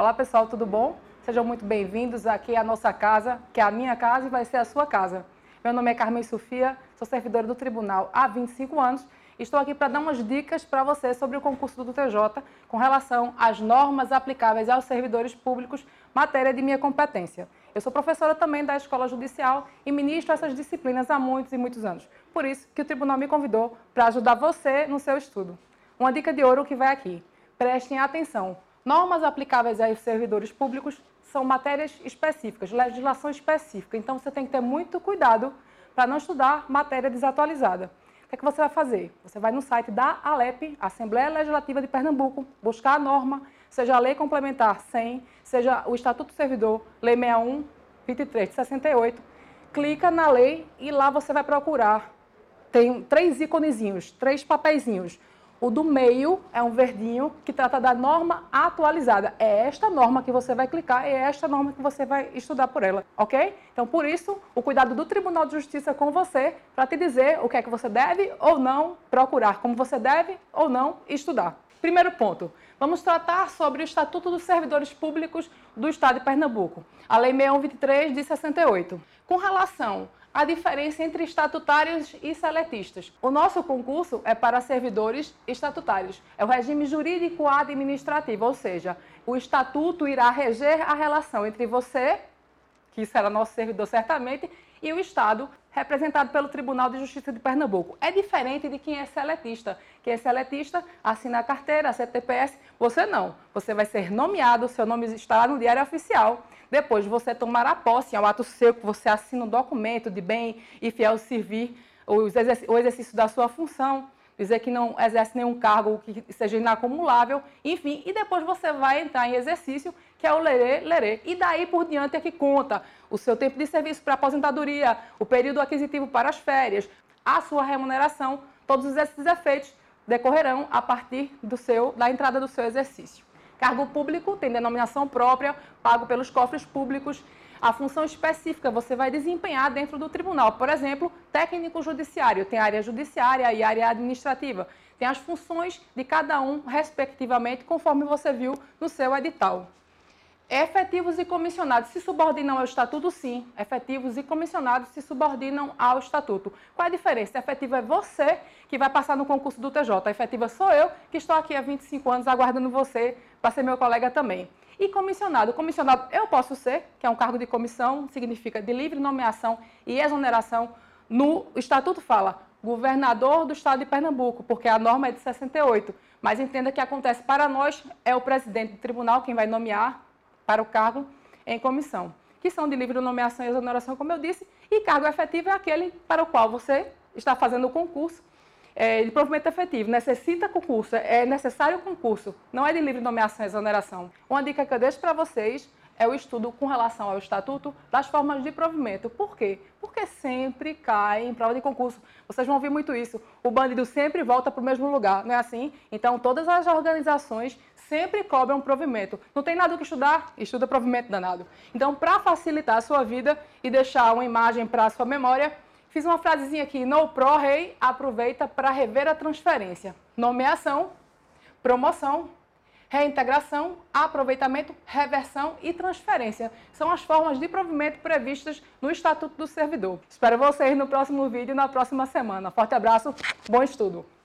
Olá pessoal, tudo bom? Sejam muito bem-vindos aqui à nossa casa, que é a minha casa e vai ser a sua casa. Meu nome é Carmen Sofia, sou servidora do tribunal há 25 anos e estou aqui para dar umas dicas para você sobre o concurso do TJ com relação às normas aplicáveis aos servidores públicos, matéria de minha competência. Eu sou professora também da Escola Judicial e ministro essas disciplinas há muitos e muitos anos. Por isso que o tribunal me convidou para ajudar você no seu estudo. Uma dica de ouro que vai aqui. Prestem atenção. Normas aplicáveis aos servidores públicos são matérias específicas, legislação específica. Então você tem que ter muito cuidado para não estudar matéria desatualizada. O que é que você vai fazer? Você vai no site da ALEP, Assembleia Legislativa de Pernambuco, buscar a norma, seja a Lei Complementar 100, seja o Estatuto do Servidor, Lei 61, 23 de 68. Clica na lei e lá você vai procurar. Tem três íconezinhos, três papeizinhos o do meio é um verdinho que trata da norma atualizada. É esta norma que você vai clicar, é esta norma que você vai estudar por ela, ok? Então, por isso, o cuidado do Tribunal de Justiça com você para te dizer o que é que você deve ou não procurar, como você deve ou não estudar. Primeiro ponto, vamos tratar sobre o Estatuto dos Servidores Públicos do Estado de Pernambuco, a Lei 6123 de 68. Com relação a diferença entre estatutários e seletistas. O nosso concurso é para servidores estatutários. É o regime jurídico administrativo, ou seja, o estatuto irá reger a relação entre você, que será nosso servidor certamente, e o Estado, representado pelo Tribunal de Justiça de Pernambuco. É diferente de quem é seletista. Quem é seletista assina a carteira, a CTPS. Você não. Você vai ser nomeado, seu nome estará no Diário Oficial depois de você tomar a posse, é um ato seu que você assina um documento de bem e fiel servir o exercício da sua função, dizer que não exerce nenhum cargo que seja inacumulável, enfim, e depois você vai entrar em exercício, que é o lerê, lerê. E daí por diante é que conta o seu tempo de serviço para aposentadoria, o período aquisitivo para as férias, a sua remuneração, todos esses efeitos decorrerão a partir do seu, da entrada do seu exercício. Cargo público tem denominação própria, pago pelos cofres públicos. A função específica você vai desempenhar dentro do tribunal. Por exemplo, técnico judiciário, tem área judiciária e área administrativa. Tem as funções de cada um, respectivamente, conforme você viu no seu edital. Efetivos e comissionados se subordinam ao estatuto, sim. Efetivos e comissionados se subordinam ao estatuto. Qual é a diferença? Efetivo é você que vai passar no concurso do TJ. Efetiva sou eu, que estou aqui há 25 anos aguardando você para ser meu colega também. E comissionado? Comissionado eu posso ser, que é um cargo de comissão, significa de livre nomeação e exoneração. No Estatuto fala governador do estado de Pernambuco, porque a norma é de 68. Mas entenda que acontece para nós, é o presidente do tribunal quem vai nomear para o cargo em comissão, que são de livre nomeação e exoneração, como eu disse, e cargo efetivo é aquele para o qual você está fazendo o concurso é, de provimento efetivo. Necessita concurso, é necessário concurso, não é de livre nomeação e exoneração. Uma dica que eu deixo para vocês é o estudo com relação ao estatuto das formas de provimento. Por quê? Porque sempre cai em prova de concurso. Vocês vão ouvir muito isso. O bandido sempre volta para o mesmo lugar, não é assim? Então, todas as organizações sempre cobram provimento. Não tem nada que estudar? Estuda provimento danado. Então, para facilitar a sua vida e deixar uma imagem para a sua memória, fiz uma frasezinha aqui. No Pro Rei aproveita para rever a transferência. Nomeação, promoção, reintegração, aproveitamento, reversão e transferência. São as formas de provimento previstas no Estatuto do Servidor. Espero vocês no próximo vídeo na próxima semana. Forte abraço, bom estudo!